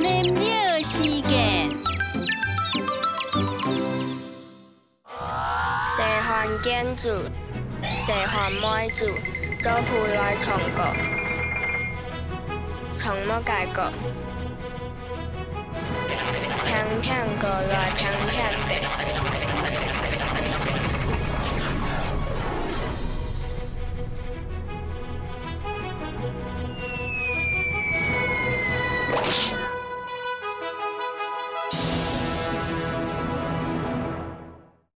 燃料时间，西环建筑，西环买主，做铺来重过，从么解过，平平过。you